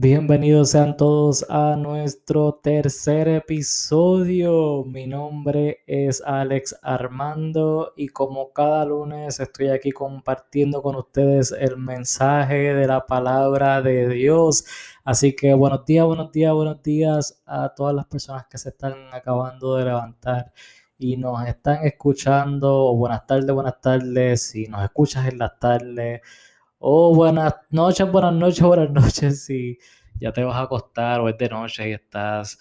Bienvenidos sean todos a nuestro tercer episodio. Mi nombre es Alex Armando y como cada lunes estoy aquí compartiendo con ustedes el mensaje de la palabra de Dios. Así que buenos días, buenos días, buenos días a todas las personas que se están acabando de levantar y nos están escuchando. Buenas tardes, buenas tardes. Si nos escuchas en las tardes Oh, buenas noches, buenas noches, buenas noches. Si ya te vas a acostar o es de noche y estás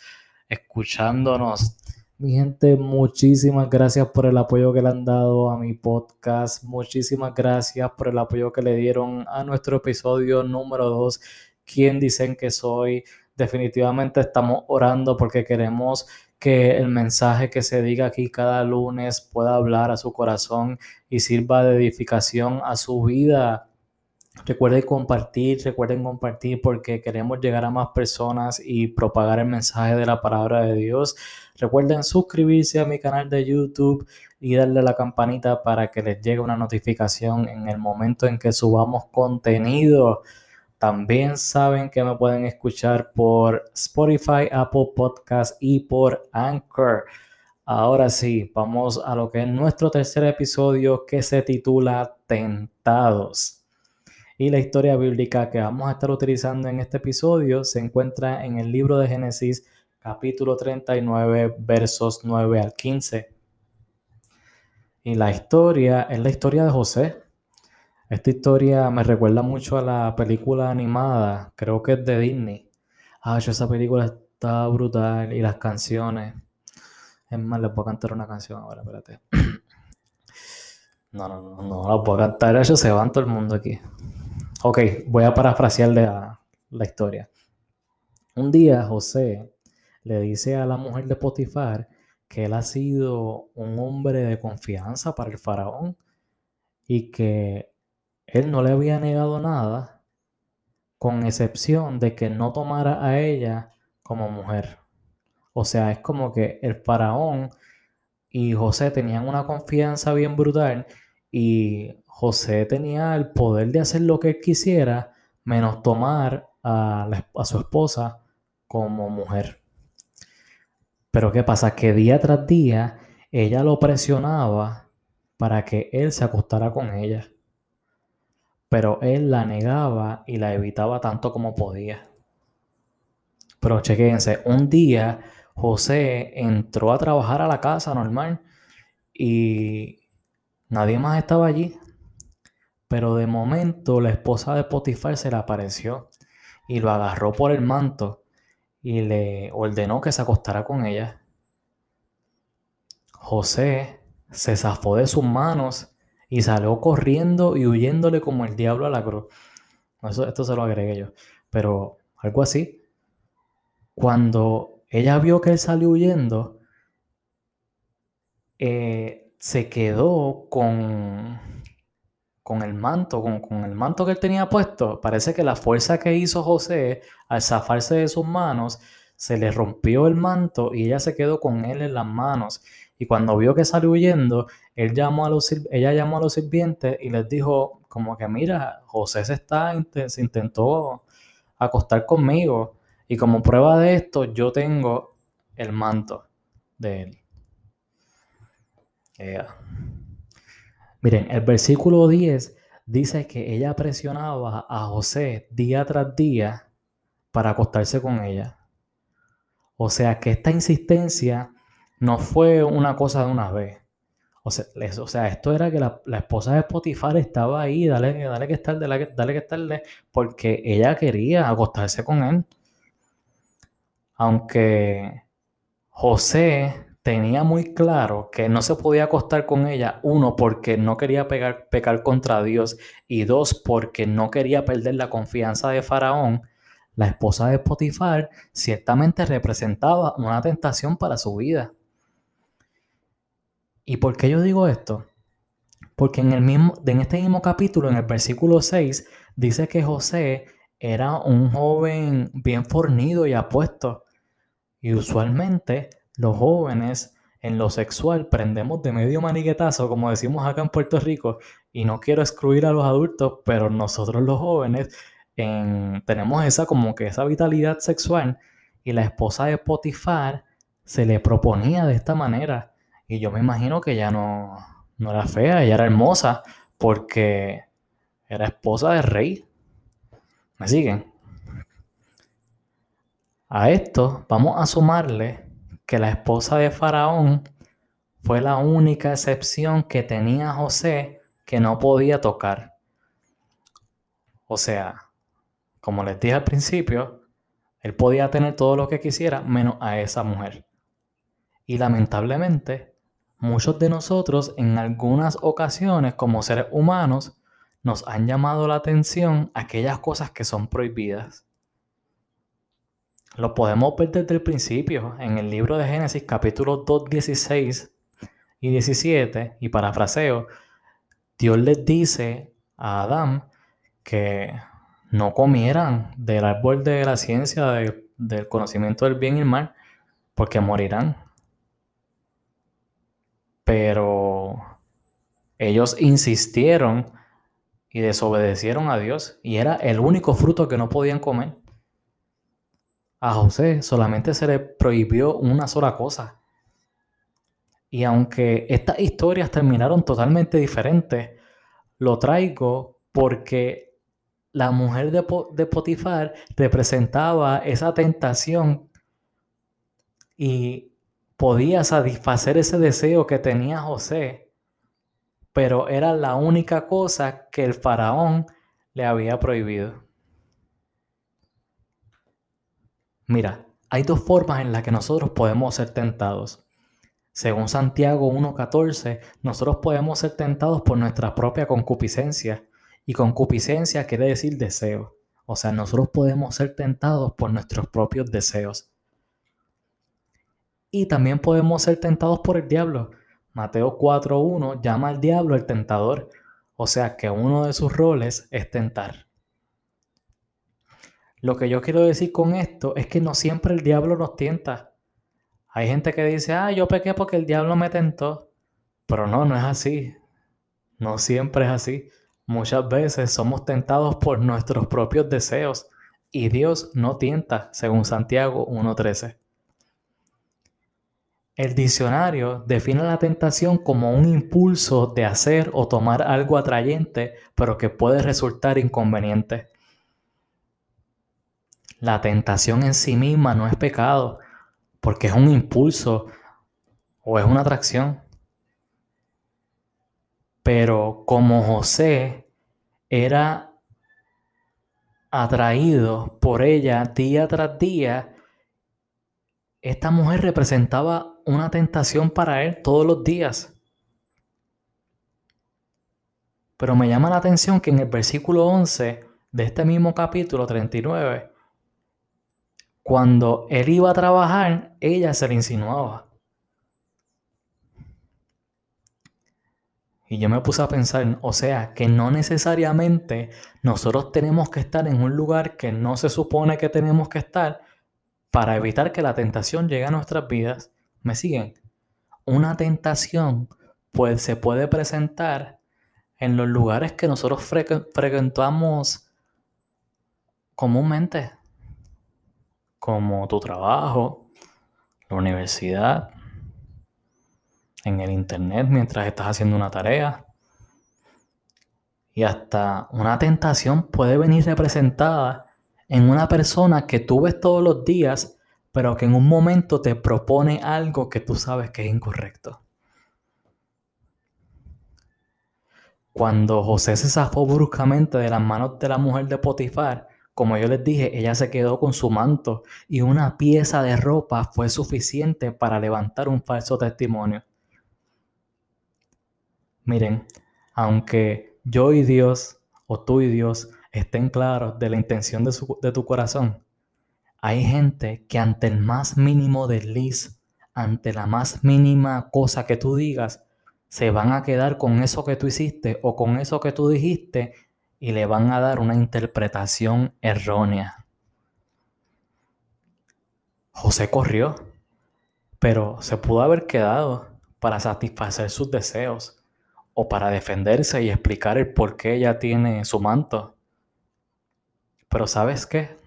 escuchándonos. Mi gente, muchísimas gracias por el apoyo que le han dado a mi podcast. Muchísimas gracias por el apoyo que le dieron a nuestro episodio número 2. ¿Quién dicen que soy? Definitivamente estamos orando porque queremos que el mensaje que se diga aquí cada lunes pueda hablar a su corazón y sirva de edificación a su vida. Recuerden compartir, recuerden compartir porque queremos llegar a más personas y propagar el mensaje de la palabra de Dios. Recuerden suscribirse a mi canal de YouTube y darle a la campanita para que les llegue una notificación en el momento en que subamos contenido. También saben que me pueden escuchar por Spotify, Apple Podcast y por Anchor. Ahora sí, vamos a lo que es nuestro tercer episodio que se titula Tentados. Y la historia bíblica que vamos a estar utilizando en este episodio se encuentra en el libro de Génesis capítulo 39 versos 9 al 15. Y la historia es la historia de José. Esta historia me recuerda mucho a la película animada, creo que es de Disney. Ah, esa película está brutal y las canciones. Es más, les voy a cantar una canción ahora, espérate. No, no, no, no, la a cantar. Ellos se van todo el mundo aquí. Ok, voy a parafrasear la, la historia. Un día José le dice a la mujer de Potifar que él ha sido un hombre de confianza para el faraón y que él no le había negado nada, con excepción de que no tomara a ella como mujer. O sea, es como que el faraón y José tenían una confianza bien brutal y José tenía el poder de hacer lo que él quisiera, menos tomar a, su esposa como mujer. Pero ¿qué pasa? Que día tras día ella lo presionaba para que él se acostara con ella. Pero él la negaba y la evitaba tanto como podía. Pero chequense, un día José entró a trabajar a la casa normal y nadie más estaba allí. Pero de momento la esposa de Potifar se le apareció y lo agarró por el manto y le ordenó que se acostara con ella. José se zafó de sus manos y salió corriendo y huyéndole como el diablo a la cruz. Eso, esto se lo agregué yo. Pero algo así. Cuando ella vio que él salió huyendo, eh, se quedó con con el manto, con, con, el manto que él tenía puesto, parece que la fuerza que hizo José al zafarse de sus manos, se le rompió el manto y ella se quedó con él en las manos. Y cuando vio que salió huyendo, él llamó a los, ella llamó a los sirvientes y les dijo como que mira, José se, está, se intentó acostar conmigo y como prueba de esto yo tengo el manto de él. Miren, el versículo 10 dice que ella presionaba a José día tras día para acostarse con ella. O sea que esta insistencia no fue una cosa de una vez. O sea, o esto era que la, esposa de Potifar estaba ahí, dale, dale que estar, dale, que estarle, porque ella quería acostarse con él. Aunque José tenía muy claro que no se podía acostar con ella, uno, porque no quería pecar contra Dios, y dos, porque no quería perder la confianza de Faraón, la esposa de Potifar ciertamente representaba una tentación para su vida. ¿Y por qué yo digo esto? Porque en, el mismo, en este mismo capítulo, en el versículo 6, dice que José era un joven bien fornido y apuesto. Y usualmente los jóvenes en lo sexual prendemos de medio maniquetazo, como decimos acá en Puerto Rico, y no quiero excluir a los adultos, pero nosotros los jóvenes tenemos esa como que esa vitalidad sexual y la esposa de Potifar se le proponía de esta manera y yo me imagino que ya no, no era fea, ella era hermosa porque era esposa del rey. ¿Me siguen? A esto vamos a sumarle que la esposa de Faraón fue la única excepción que tenía José que no podía tocar. O sea, como les dije al principio, él podía tener todo lo que quisiera menos a esa mujer. Y lamentablemente, muchos de nosotros en algunas ocasiones como seres humanos nos han llamado la atención aquellas cosas que son prohibidas. Lo podemos ver desde el principio en el libro de Génesis capítulo 2, 16 y 17, y parafraseo, Dios les dice a Adán que no comieran del árbol de la ciencia, del conocimiento del bien y el mal, porque morirán. Pero ellos insistieron y desobedecieron a Dios y era el único fruto que no podían comer. A José solamente se le prohibió una sola cosa. Y aunque estas historias terminaron totalmente diferentes, lo traigo porque la mujer de, de Potifar representaba esa tentación y podía satisfacer ese deseo que tenía José, pero era la única cosa que el faraón le había prohibido. Mira, hay dos formas en las que nosotros podemos ser tentados. Según Santiago 1.14, nosotros podemos ser tentados por nuestra propia concupiscencia. Y concupiscencia quiere decir deseo. O sea, nosotros podemos ser tentados por nuestros propios deseos. Y también podemos ser tentados por el diablo. Mateo 4.1 llama al diablo el tentador. O sea que uno de sus roles es tentar. Lo que yo quiero decir con esto es que no siempre el diablo nos tienta. Hay gente que dice, ah, yo pequé porque el diablo me tentó. Pero no, no es así. No siempre es así. Muchas veces somos tentados por nuestros propios deseos y Dios no tienta, según Santiago 1.13. El diccionario define la tentación como un impulso de hacer o tomar algo atrayente, pero que puede resultar inconveniente. La tentación en sí misma no es pecado, porque es un impulso o es una atracción. Pero como José era atraído por ella día tras día, esta mujer representaba una tentación para él todos los días. Pero me llama la atención que en el versículo 11 de este mismo capítulo 39, cuando él iba a trabajar, ella se le insinuaba. Y yo me puse a pensar, o sea, que no necesariamente nosotros tenemos que estar en un lugar que no se supone que tenemos que estar para evitar que la tentación llegue a nuestras vidas. ¿Me siguen? Una tentación pues, se puede presentar en los lugares que nosotros frecuentamos comúnmente como tu trabajo, la universidad, en el internet mientras estás haciendo una tarea. Y hasta una tentación puede venir representada en una persona que tú ves todos los días, pero que en un momento te propone algo que tú sabes que es incorrecto. Cuando José se zafó bruscamente de las manos de la mujer de Potifar, como yo les dije, ella se quedó con su manto y una pieza de ropa fue suficiente para levantar un falso testimonio. Miren, aunque yo y Dios, o tú y Dios, estén claros de la intención de, de tu corazón, hay gente que ante el más mínimo desliz, ante la más mínima cosa que tú digas, se van a quedar con eso que tú hiciste o con eso que tú dijiste y le van a dar una interpretación errónea. José corrió, pero se pudo haber quedado para satisfacer sus deseos o para defenderse y explicar el por qué ella tiene su manto. Pero ¿sabes qué?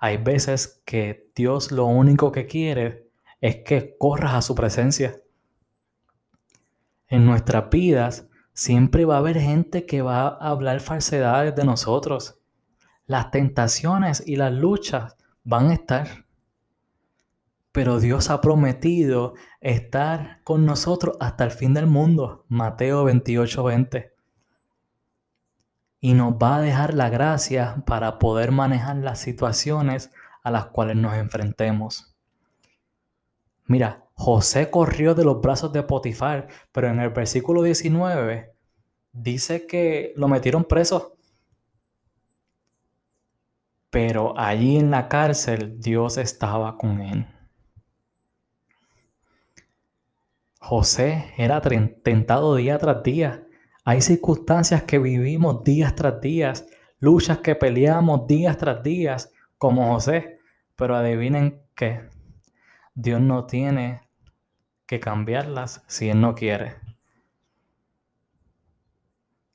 Hay veces que Dios lo único que quiere es que corras a su presencia. En nuestras vidas siempre va a haber gente que va a hablar falsedades de nosotros. Las tentaciones y las luchas van a estar. Pero Dios ha prometido estar con nosotros hasta el fin del mundo. Mateo 28, 20. Y nos va a dejar la gracia para poder manejar las situaciones a las cuales nos enfrentemos. Mira, José corrió de los brazos de Potifar, pero en el versículo 19 dice que lo metieron preso. Pero allí en la cárcel Dios estaba con él. José era tentado día tras día. Hay circunstancias que vivimos días tras días, luchas que peleamos días tras días, como José. Pero adivinen qué, Dios no tiene que cambiarlas si Él no quiere.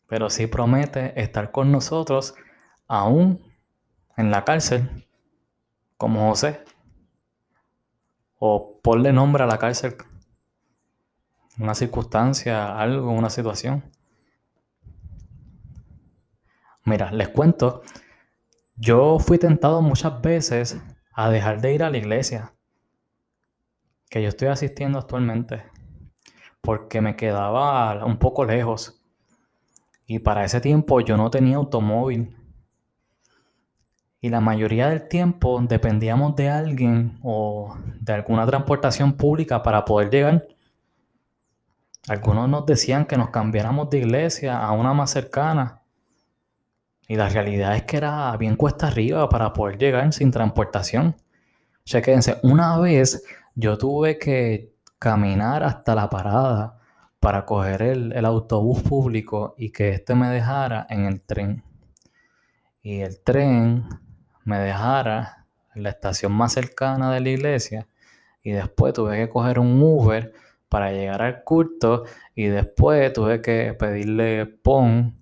Pero sí promete estar con nosotros aún en la cárcel, como José. O ponle nombre a la cárcel una circunstancia, algo, una situación. Mira, les cuento, yo fui tentado muchas veces a dejar de ir a la iglesia que yo estoy asistiendo actualmente porque me quedaba un poco lejos y para ese tiempo yo no tenía automóvil y la mayoría del tiempo dependíamos de alguien o de alguna transportación pública para poder llegar. Algunos nos decían que nos cambiáramos de iglesia a una más cercana. Y la realidad es que era bien cuesta arriba para poder llegar sin transportación. Chequense, una vez yo tuve que caminar hasta la parada para coger el, autobús público y que éste me dejara en el tren. Y el tren me dejara en la estación más cercana de la iglesia. Y después tuve que coger un Uber para llegar al culto y después tuve que pedirle PON.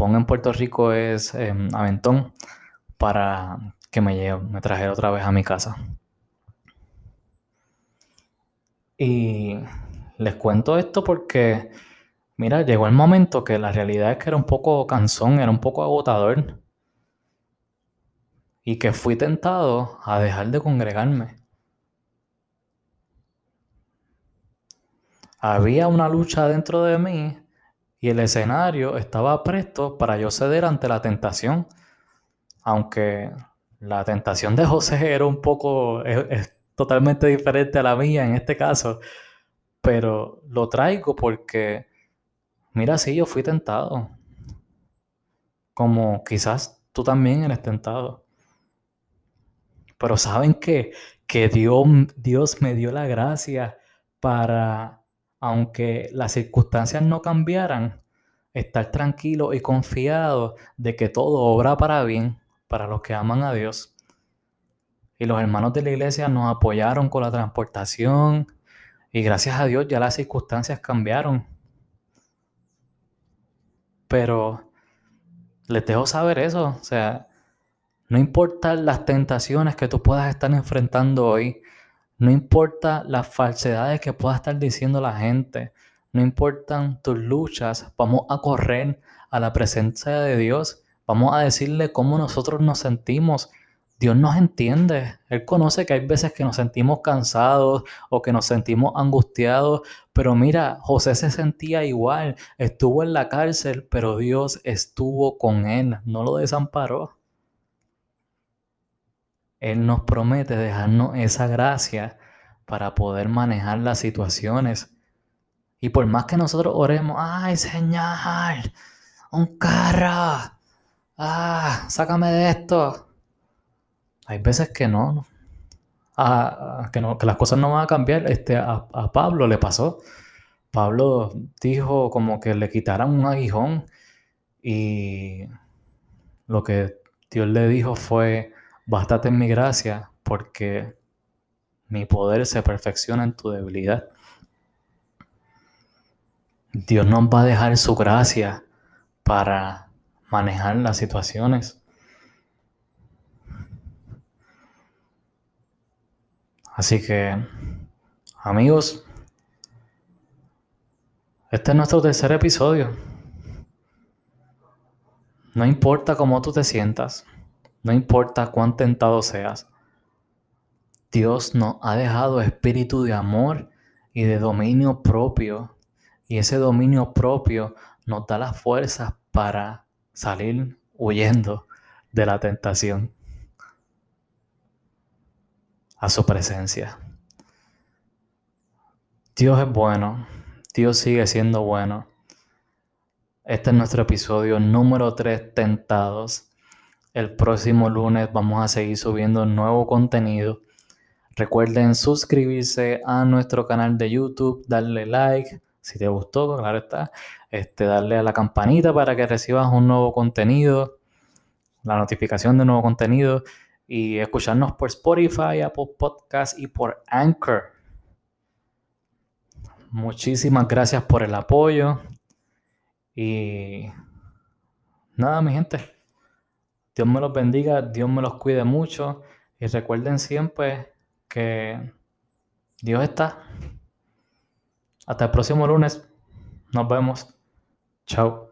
PON en Puerto Rico es em, Aventón para que me, lleve, me trajera otra vez a mi casa. Y les cuento esto porque, mira, llegó el momento que la realidad es que era un poco cansón, era un poco agotador. Y que fui tentado a dejar de congregarme. Había una lucha dentro de mí y el escenario estaba presto para yo ceder ante la tentación. Aunque la tentación de José era un poco, totalmente diferente a la mía en este caso, pero lo traigo porque, mira, sí, yo fui tentado, como quizás tú también eres tentado. Pero saben que, que Dios, Dios me dio la gracia para aunque las circunstancias no cambiaran, estar tranquilo y confiado de que todo obra para bien para los que aman a Dios. Y los hermanos de la iglesia nos apoyaron con la transportación y gracias a Dios ya las circunstancias cambiaron. Pero les dejo saber eso, o sea, no importa las tentaciones que tú puedas estar enfrentando hoy, no importa las falsedades que pueda estar diciendo la gente, no importan tus luchas, vamos a correr a la presencia de Dios, vamos a decirle cómo nosotros nos sentimos. Dios nos entiende, Él conoce que hay veces que nos sentimos cansados o que nos sentimos angustiados, pero mira, José se sentía igual, estuvo en la cárcel, pero Dios estuvo con él, no lo desamparó. Él nos promete dejarnos esa gracia para poder manejar las situaciones. Y por más que nosotros oremos, ay Señor, un carro, ah, sácame de esto. Hay veces que no, ah, que, no que las cosas no van a cambiar. Este, a, a Pablo le pasó. Pablo dijo como que le quitaran un aguijón y lo que Dios le dijo fue, bástate en mi gracia, porque mi poder se perfecciona en tu debilidad. Dios nos va a dejar su gracia para manejar las situaciones. Así que, amigos, este es nuestro tercer episodio. No importa cómo tú te sientas, no importa cuán tentado seas, Dios nos ha dejado espíritu de amor y de dominio propio. Y ese dominio propio nos da las fuerzas para salir huyendo de la tentación a su presencia. Dios es bueno, Dios sigue siendo bueno. Este es nuestro episodio número 3, Tentados. El próximo lunes vamos a seguir subiendo nuevo contenido. Recuerden suscribirse a nuestro canal de YouTube, darle like si te gustó, claro está. Este, darle a la campanita para que recibas un nuevo contenido, la notificación de nuevo contenido y escucharnos por Spotify, Apple Podcast y por Anchor. Muchísimas gracias por el apoyo y nada, mi gente. Dios me los bendiga, Dios me los cuide mucho y recuerden siempre que Dios está. Hasta el próximo lunes. Nos vemos. Chao.